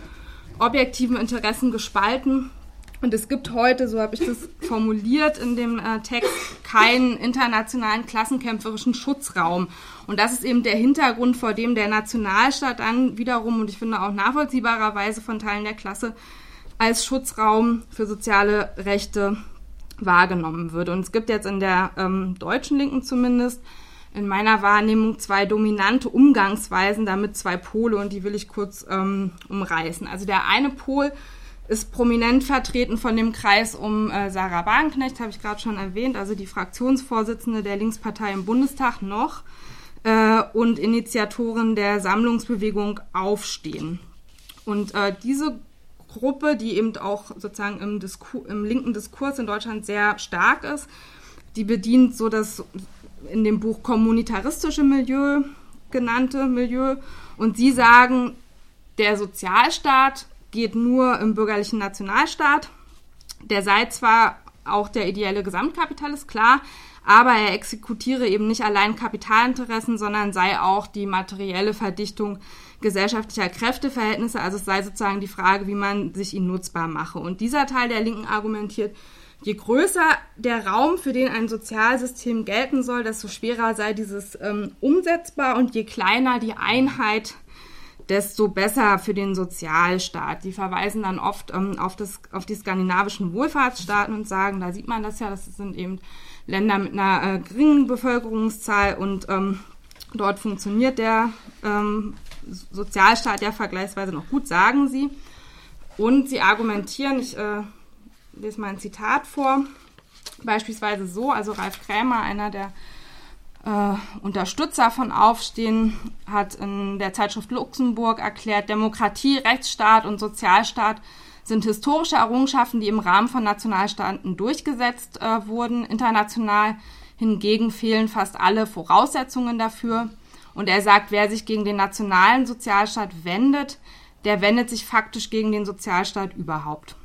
objektiven Interessen gespalten. Und es gibt heute, so habe ich das formuliert in dem äh, Text, keinen internationalen klassenkämpferischen Schutzraum. Und das ist eben der Hintergrund, vor dem der Nationalstaat dann wiederum, und ich finde auch nachvollziehbarerweise von Teilen der Klasse, als Schutzraum für soziale Rechte wahrgenommen wird. Und es gibt jetzt in der ähm, deutschen Linken zumindest in meiner Wahrnehmung zwei dominante Umgangsweisen, damit zwei Pole und die will ich kurz ähm, umreißen. Also der eine Pol ist prominent vertreten von dem Kreis um äh, Sarah Wagenknecht, habe ich gerade schon erwähnt, also die Fraktionsvorsitzende der Linkspartei im Bundestag noch äh, und Initiatorin der Sammlungsbewegung Aufstehen. Und äh, diese Gruppe, die eben auch sozusagen im, Diskur, im linken Diskurs in Deutschland sehr stark ist. Die bedient so das in dem Buch kommunitaristische Milieu genannte Milieu. Und sie sagen, der Sozialstaat geht nur im bürgerlichen Nationalstaat. Der sei zwar auch der ideelle Gesamtkapitalist, klar, aber er exekutiere eben nicht allein Kapitalinteressen, sondern sei auch die materielle Verdichtung gesellschaftlicher Kräfteverhältnisse. Also es sei sozusagen die Frage, wie man sich ihn nutzbar mache. Und dieser Teil der Linken argumentiert, je größer der Raum, für den ein Sozialsystem gelten soll, desto schwerer sei dieses ähm, umsetzbar und je kleiner die Einheit, desto besser für den Sozialstaat. Die verweisen dann oft ähm, auf, das, auf die skandinavischen Wohlfahrtsstaaten und sagen, da sieht man das ja, das sind eben Länder mit einer äh, geringen Bevölkerungszahl und ähm, dort funktioniert der ähm, Sozialstaat ja vergleichsweise noch gut, sagen sie. Und sie argumentieren, ich äh, lese mal ein Zitat vor, beispielsweise so, also Ralf Krämer, einer der äh, Unterstützer von Aufstehen, hat in der Zeitschrift Luxemburg erklärt, Demokratie, Rechtsstaat und Sozialstaat sind historische Errungenschaften, die im Rahmen von Nationalstaaten durchgesetzt äh, wurden. International hingegen fehlen fast alle Voraussetzungen dafür. Und er sagt, wer sich gegen den nationalen Sozialstaat wendet, der wendet sich faktisch gegen den Sozialstaat überhaupt.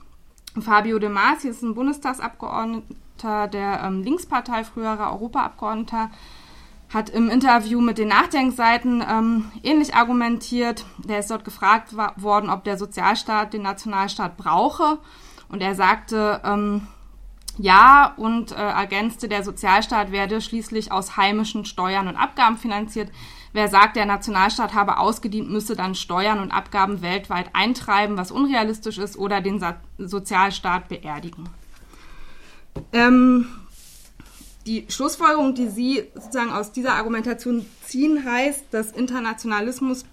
Fabio De Masi ist ein Bundestagsabgeordneter der ähm, Linkspartei, früherer Europaabgeordneter, hat im Interview mit den Nachdenkseiten ähm, ähnlich argumentiert. Der ist dort gefragt worden, ob der Sozialstaat den Nationalstaat brauche. Und er sagte, ähm, ja und äh, ergänzte, der Sozialstaat werde schließlich aus heimischen Steuern und Abgaben finanziert. Wer sagt, der Nationalstaat habe ausgedient, müsse dann Steuern und Abgaben weltweit eintreiben, was unrealistisch ist, oder den Sa Sozialstaat beerdigen. Ähm, die Schlussfolgerung, die Sie sozusagen aus dieser Argumentation ziehen, heißt, dass Internationalismus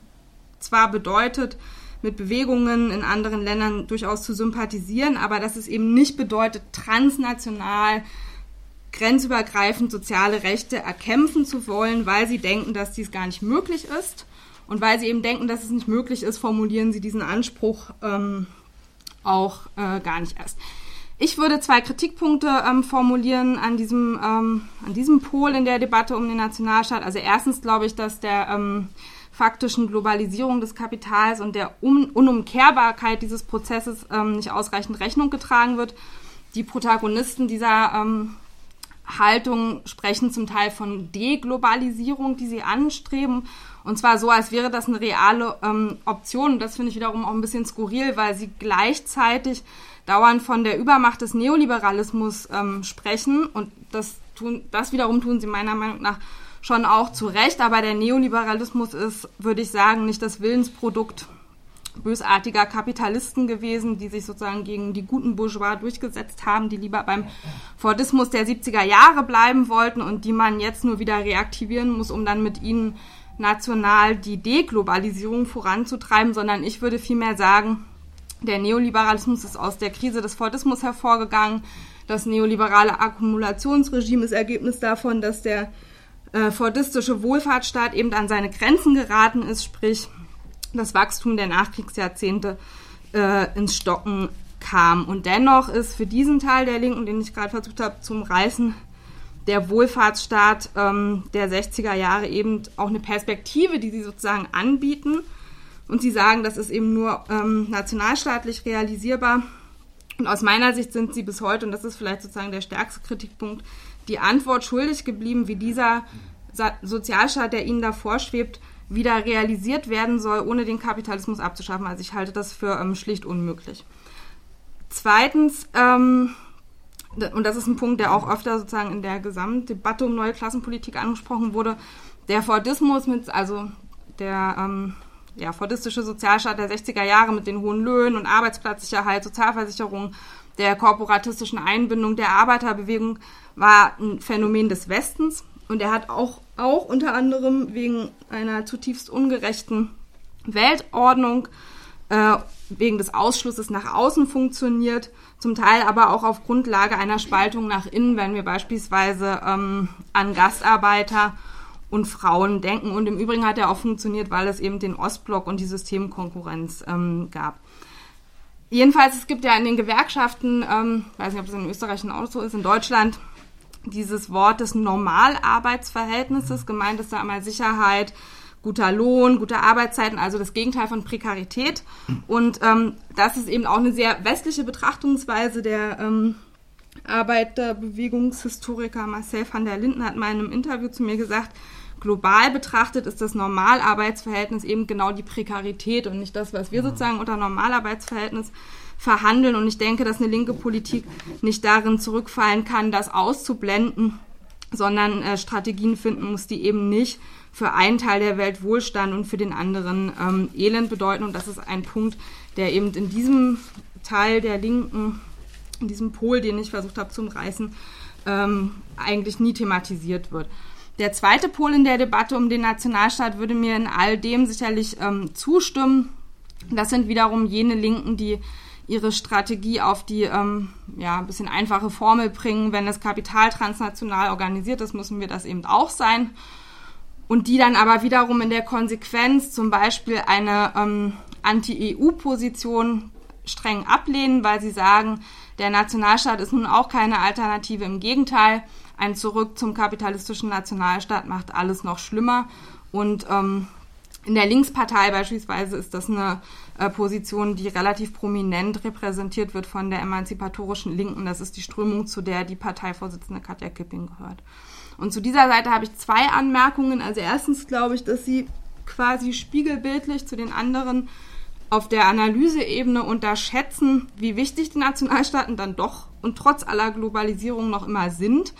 zwar bedeutet, mit Bewegungen in anderen Ländern durchaus zu sympathisieren, aber dass es eben nicht bedeutet, transnational grenzübergreifend soziale Rechte erkämpfen zu wollen, weil sie denken, dass dies gar nicht möglich ist. Und weil sie eben denken, dass es nicht möglich ist, formulieren sie diesen Anspruch ähm, auch äh, gar nicht erst. Ich würde zwei Kritikpunkte ähm, formulieren an diesem, ähm, an diesem Pol in der Debatte um den Nationalstaat. Also erstens glaube ich, dass der ähm, faktischen Globalisierung des Kapitals und der Un Unumkehrbarkeit dieses Prozesses ähm, nicht ausreichend Rechnung getragen wird. Die Protagonisten dieser ähm, Haltung sprechen zum Teil von Deglobalisierung, die sie anstreben. Und zwar so, als wäre das eine reale ähm, Option. Und das finde ich wiederum auch ein bisschen skurril, weil sie gleichzeitig dauernd von der Übermacht des Neoliberalismus ähm, sprechen. Und das, tun, das wiederum tun sie meiner Meinung nach schon auch zu Recht. Aber der Neoliberalismus ist, würde ich sagen, nicht das Willensprodukt bösartiger Kapitalisten gewesen, die sich sozusagen gegen die guten Bourgeois durchgesetzt haben, die lieber beim Fordismus der 70er Jahre bleiben wollten und die man jetzt nur wieder reaktivieren muss, um dann mit ihnen national die Deglobalisierung voranzutreiben, sondern ich würde vielmehr sagen, der Neoliberalismus ist aus der Krise des Fordismus hervorgegangen. Das neoliberale Akkumulationsregime ist Ergebnis davon, dass der äh, fordistische Wohlfahrtsstaat eben an seine Grenzen geraten ist, sprich das Wachstum der Nachkriegsjahrzehnte äh, ins Stocken kam. Und dennoch ist für diesen Teil der Linken, den ich gerade versucht habe zu reißen, der Wohlfahrtsstaat ähm, der 60er Jahre eben auch eine Perspektive, die sie sozusagen anbieten. Und sie sagen, das ist eben nur ähm, nationalstaatlich realisierbar. Und aus meiner Sicht sind sie bis heute, und das ist vielleicht sozusagen der stärkste Kritikpunkt, die Antwort schuldig geblieben, wie dieser Sozialstaat, der ihnen da vorschwebt, wieder realisiert werden soll, ohne den Kapitalismus abzuschaffen. Also ich halte das für ähm, schlicht unmöglich. Zweitens, ähm, und das ist ein Punkt, der auch öfter sozusagen in der Gesamtdebatte um neue Klassenpolitik angesprochen wurde, der Fordismus mit, also der ähm, ja, fordistische Sozialstaat der 60er Jahre mit den hohen Löhnen und Arbeitsplatzsicherheit, Sozialversicherung, der korporatistischen Einbindung der Arbeiterbewegung war ein Phänomen des Westens. Und er hat auch, auch unter anderem wegen einer zutiefst ungerechten Weltordnung, äh, wegen des Ausschlusses nach außen funktioniert, zum Teil aber auch auf Grundlage einer Spaltung nach innen, wenn wir beispielsweise ähm, an Gastarbeiter und Frauen denken. Und im Übrigen hat er auch funktioniert, weil es eben den Ostblock und die Systemkonkurrenz ähm, gab. Jedenfalls, es gibt ja in den Gewerkschaften, ähm, weiß nicht, ob das in Österreich auch so ist, in Deutschland, dieses Wort des Normalarbeitsverhältnisses. Gemeint ist da einmal Sicherheit, guter Lohn, gute Arbeitszeiten, also das Gegenteil von Prekarität. Und ähm, das ist eben auch eine sehr westliche Betrachtungsweise der ähm, Arbeiterbewegungshistoriker Marcel van der Linden hat mal in einem Interview zu mir gesagt, global betrachtet ist das Normalarbeitsverhältnis eben genau die Prekarität und nicht das, was wir mhm. sozusagen unter Normalarbeitsverhältnis verhandeln. Und ich denke, dass eine linke Politik nicht darin zurückfallen kann, das auszublenden, sondern äh, Strategien finden muss, die eben nicht für einen Teil der Welt Wohlstand und für den anderen ähm, Elend bedeuten. Und das ist ein Punkt, der eben in diesem Teil der Linken, in diesem Pol, den ich versucht habe zu umreißen, ähm, eigentlich nie thematisiert wird. Der zweite Pol in der Debatte um den Nationalstaat würde mir in all dem sicherlich ähm, zustimmen. Das sind wiederum jene Linken, die ihre Strategie auf die ähm, ja, ein bisschen einfache Formel bringen, wenn das Kapital transnational organisiert ist, müssen wir das eben auch sein und die dann aber wiederum in der Konsequenz zum Beispiel eine ähm, Anti-EU-Position streng ablehnen, weil sie sagen, der Nationalstaat ist nun auch keine Alternative. Im Gegenteil, ein Zurück zum kapitalistischen Nationalstaat macht alles noch schlimmer. Und ähm, in der Linkspartei beispielsweise ist das eine äh, Position, die relativ prominent repräsentiert wird von der emanzipatorischen Linken. Das ist die Strömung, zu der die Parteivorsitzende Katja Kipping gehört. Und zu dieser Seite habe ich zwei Anmerkungen. Also erstens glaube ich, dass sie quasi spiegelbildlich zu den anderen auf der Analyseebene unterschätzen, wie wichtig die Nationalstaaten dann doch und trotz aller Globalisierung noch immer sind.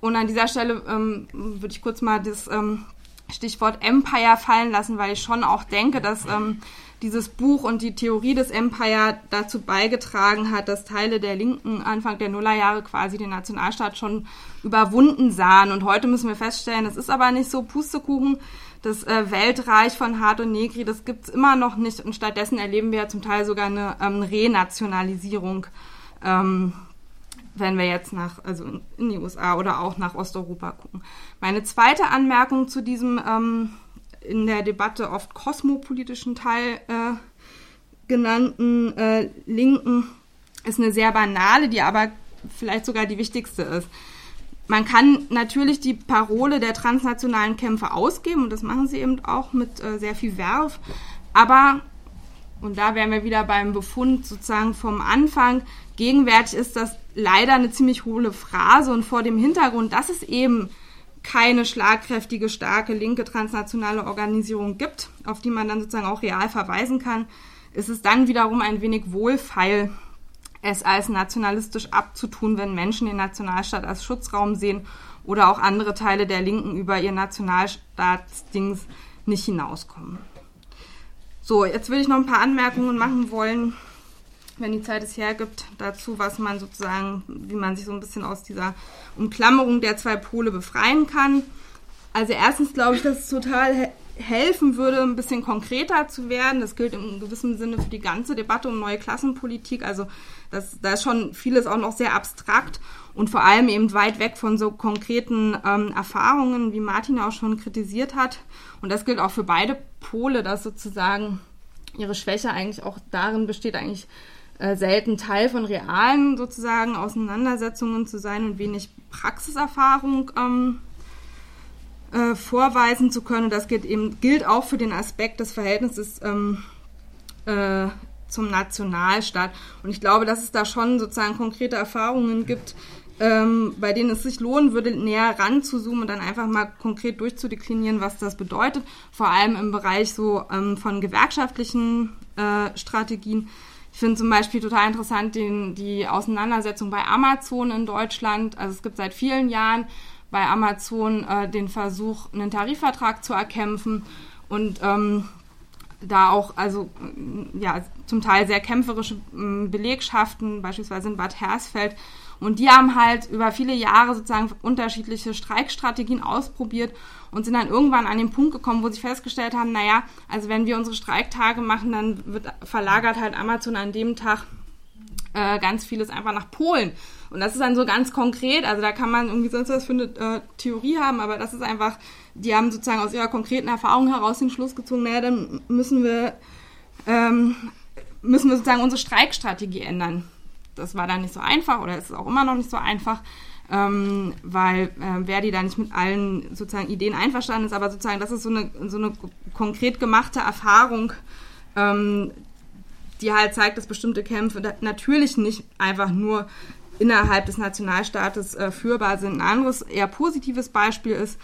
Und an dieser Stelle ähm, würde ich kurz mal das ähm, Stichwort Empire fallen lassen, weil ich schon auch denke, dass ähm, dieses Buch und die Theorie des Empire dazu beigetragen hat, dass Teile der Linken Anfang der Nullerjahre quasi den Nationalstaat schon überwunden sahen. Und heute müssen wir feststellen, das ist aber nicht so Pustekuchen. Das äh, Weltreich von Hart und Negri, das gibt's immer noch nicht. Und stattdessen erleben wir ja zum Teil sogar eine ähm, Renationalisierung, ähm, wenn wir jetzt nach, also in die USA oder auch nach Osteuropa gucken. Meine zweite Anmerkung zu diesem ähm, in der Debatte oft kosmopolitischen Teil äh, genannten äh, Linken ist eine sehr banale, die aber vielleicht sogar die wichtigste ist. Man kann natürlich die Parole der transnationalen Kämpfe ausgeben und das machen sie eben auch mit äh, sehr viel Werf, aber und da wären wir wieder beim Befund sozusagen vom Anfang. Gegenwärtig ist das leider eine ziemlich hohle Phrase und vor dem Hintergrund, dass es eben keine schlagkräftige, starke linke transnationale Organisation gibt, auf die man dann sozusagen auch real verweisen kann, ist es dann wiederum ein wenig wohlfeil, es als nationalistisch abzutun, wenn Menschen den Nationalstaat als Schutzraum sehen oder auch andere Teile der Linken über ihr Nationalstaatsdings nicht hinauskommen. So, jetzt will ich noch ein paar Anmerkungen machen wollen wenn die Zeit es hergibt, dazu, was man sozusagen, wie man sich so ein bisschen aus dieser Umklammerung der zwei Pole befreien kann. Also erstens glaube ich, dass es total helfen würde, ein bisschen konkreter zu werden. Das gilt im gewissen Sinne für die ganze Debatte um neue Klassenpolitik. Also das, da ist schon vieles auch noch sehr abstrakt und vor allem eben weit weg von so konkreten ähm, Erfahrungen, wie Martin auch schon kritisiert hat. Und das gilt auch für beide Pole, dass sozusagen ihre Schwäche eigentlich auch darin besteht, eigentlich äh, selten Teil von realen sozusagen Auseinandersetzungen zu sein und wenig Praxiserfahrung ähm, äh, vorweisen zu können. Und das gilt eben gilt auch für den Aspekt des Verhältnisses ähm, äh, zum Nationalstaat. Und ich glaube, dass es da schon sozusagen konkrete Erfahrungen gibt, ähm, bei denen es sich lohnen würde, näher ranzuzoomen und dann einfach mal konkret durchzudeklinieren, was das bedeutet. Vor allem im Bereich so ähm, von gewerkschaftlichen äh, Strategien ich finde zum Beispiel total interessant den, die Auseinandersetzung bei Amazon in Deutschland. Also es gibt seit vielen Jahren bei Amazon äh, den Versuch, einen Tarifvertrag zu erkämpfen und ähm, da auch also ja zum Teil sehr kämpferische ähm, Belegschaften, beispielsweise in Bad Hersfeld. Und die haben halt über viele Jahre sozusagen unterschiedliche Streikstrategien ausprobiert und sind dann irgendwann an den Punkt gekommen, wo sie festgestellt haben, naja, also wenn wir unsere Streiktage machen, dann wird verlagert halt Amazon an dem Tag äh, ganz vieles einfach nach Polen. Und das ist dann so ganz konkret, also da kann man irgendwie sonst was für eine äh, Theorie haben, aber das ist einfach, die haben sozusagen aus ihrer konkreten Erfahrung heraus den Schluss gezogen, naja, dann müssen wir, ähm, müssen wir sozusagen unsere Streikstrategie ändern. Das war dann nicht so einfach oder ist auch immer noch nicht so einfach ähm, weil äh, Verdi da nicht mit allen sozusagen Ideen einverstanden ist, aber sozusagen das ist so eine, so eine konkret gemachte Erfahrung, ähm, die halt zeigt, dass bestimmte Kämpfe natürlich nicht einfach nur innerhalb des Nationalstaates äh, führbar sind. Ein anderes eher positives Beispiel ist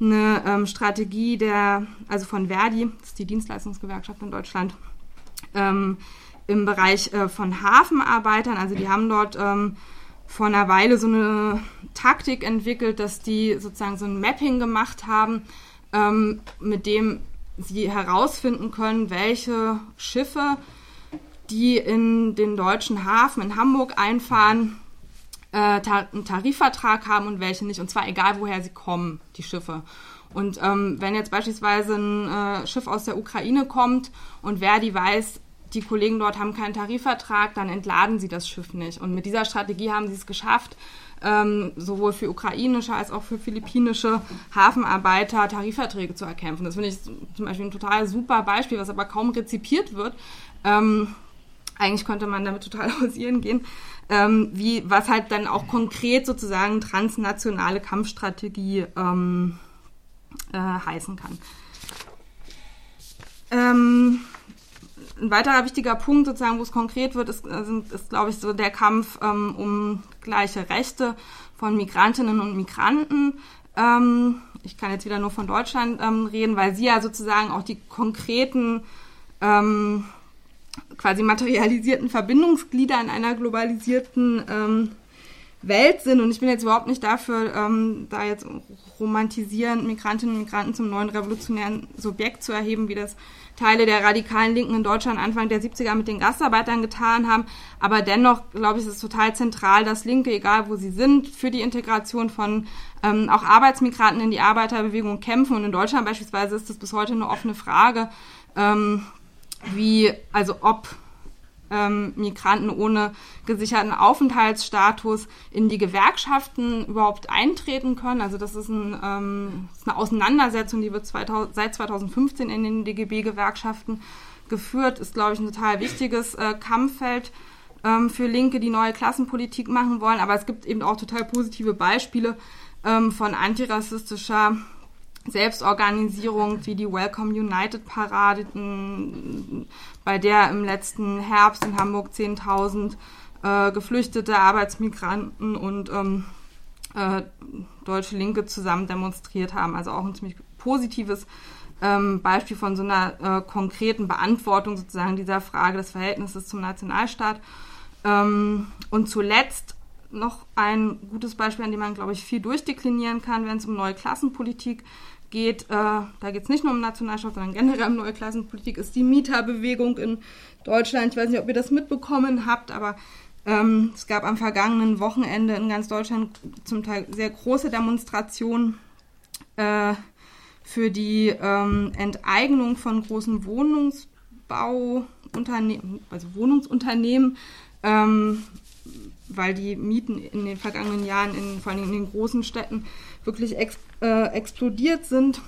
eine ähm, Strategie der, also von Verdi, das ist die Dienstleistungsgewerkschaft in Deutschland, ähm, im Bereich äh, von Hafenarbeitern. Also die haben dort ähm, vor einer Weile so eine Taktik entwickelt, dass die sozusagen so ein Mapping gemacht haben, ähm, mit dem sie herausfinden können, welche Schiffe, die in den deutschen Hafen in Hamburg einfahren, äh, einen Tarifvertrag haben und welche nicht. Und zwar egal, woher sie kommen, die Schiffe. Und ähm, wenn jetzt beispielsweise ein äh, Schiff aus der Ukraine kommt und Verdi weiß, die Kollegen dort haben keinen Tarifvertrag, dann entladen sie das Schiff nicht. Und mit dieser Strategie haben sie es geschafft, ähm, sowohl für ukrainische als auch für philippinische Hafenarbeiter Tarifverträge zu erkämpfen. Das finde ich zum Beispiel ein total super Beispiel, was aber kaum rezipiert wird. Ähm, eigentlich könnte man damit total hausieren gehen, ähm, wie, was halt dann auch konkret sozusagen transnationale Kampfstrategie ähm, äh, heißen kann. Ein weiterer wichtiger Punkt, sozusagen, wo es konkret wird, ist, äh, ist, ist glaube ich, so der Kampf ähm, um gleiche Rechte von Migrantinnen und Migranten. Ähm, ich kann jetzt wieder nur von Deutschland ähm, reden, weil sie ja sozusagen auch die konkreten, ähm, quasi materialisierten Verbindungsglieder in einer globalisierten ähm, Welt sind. Und ich bin jetzt überhaupt nicht dafür, ähm, da jetzt romantisierend Migrantinnen und Migranten zum neuen revolutionären Subjekt zu erheben, wie das Teile der radikalen Linken in Deutschland Anfang der 70er mit den Gastarbeitern getan haben. Aber dennoch, glaube ich, ist es total zentral, dass Linke, egal wo sie sind, für die Integration von ähm, auch Arbeitsmigranten in die Arbeiterbewegung kämpfen. Und in Deutschland beispielsweise ist das bis heute eine offene Frage, ähm, wie, also ob ähm, Migranten ohne gesicherten Aufenthaltsstatus in die Gewerkschaften überhaupt eintreten können. Also das ist, ein, ähm, ist eine Auseinandersetzung, die wird 2000, seit 2015 in den DGB-Gewerkschaften geführt. Ist, glaube ich, ein total wichtiges äh, Kampffeld ähm, für Linke, die neue Klassenpolitik machen wollen. Aber es gibt eben auch total positive Beispiele ähm, von antirassistischer Selbstorganisierung wie die Welcome United Parade, bei der im letzten Herbst in Hamburg 10.000 äh, geflüchtete Arbeitsmigranten und ähm, äh, deutsche Linke zusammen demonstriert haben. Also auch ein ziemlich positives ähm, Beispiel von so einer äh, konkreten Beantwortung sozusagen dieser Frage des Verhältnisses zum Nationalstaat. Ähm, und zuletzt noch ein gutes Beispiel, an dem man, glaube ich, viel durchdeklinieren kann, wenn es um neue Klassenpolitik geht, äh, da geht es nicht nur um Nationalstaat, sondern generell um neue Klassenpolitik, ist die Mieterbewegung in Deutschland. Ich weiß nicht, ob ihr das mitbekommen habt, aber ähm, es gab am vergangenen Wochenende in ganz Deutschland zum Teil sehr große Demonstrationen äh, für die ähm, Enteignung von großen Wohnungsbauunternehmen, also Wohnungsunternehmen, ähm, weil die Mieten in den vergangenen Jahren, in, vor allem in den großen Städten, wirklich ex, äh, explodiert sind.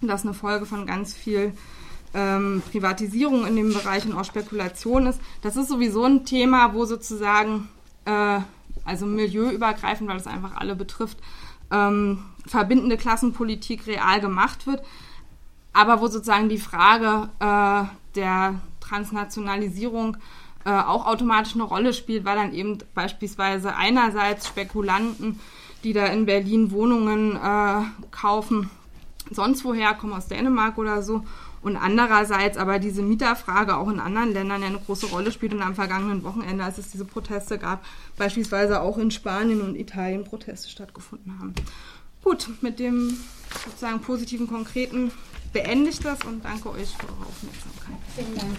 Das ist eine Folge von ganz viel ähm, Privatisierung in dem Bereich und auch Spekulation ist. Das ist sowieso ein Thema, wo sozusagen, äh, also milieuübergreifend, weil es einfach alle betrifft, ähm, verbindende Klassenpolitik real gemacht wird. Aber wo sozusagen die Frage äh, der Transnationalisierung äh, auch automatisch eine Rolle spielt, weil dann eben beispielsweise einerseits Spekulanten die da in Berlin Wohnungen äh, kaufen, sonst woher, kommen aus Dänemark oder so. Und andererseits aber diese Mieterfrage auch in anderen Ländern eine große Rolle spielt. Und am vergangenen Wochenende, als es diese Proteste gab, beispielsweise auch in Spanien und Italien Proteste stattgefunden haben. Gut, mit dem sozusagen positiven, konkreten beende ich das und danke euch für eure Aufmerksamkeit. Vielen Dank.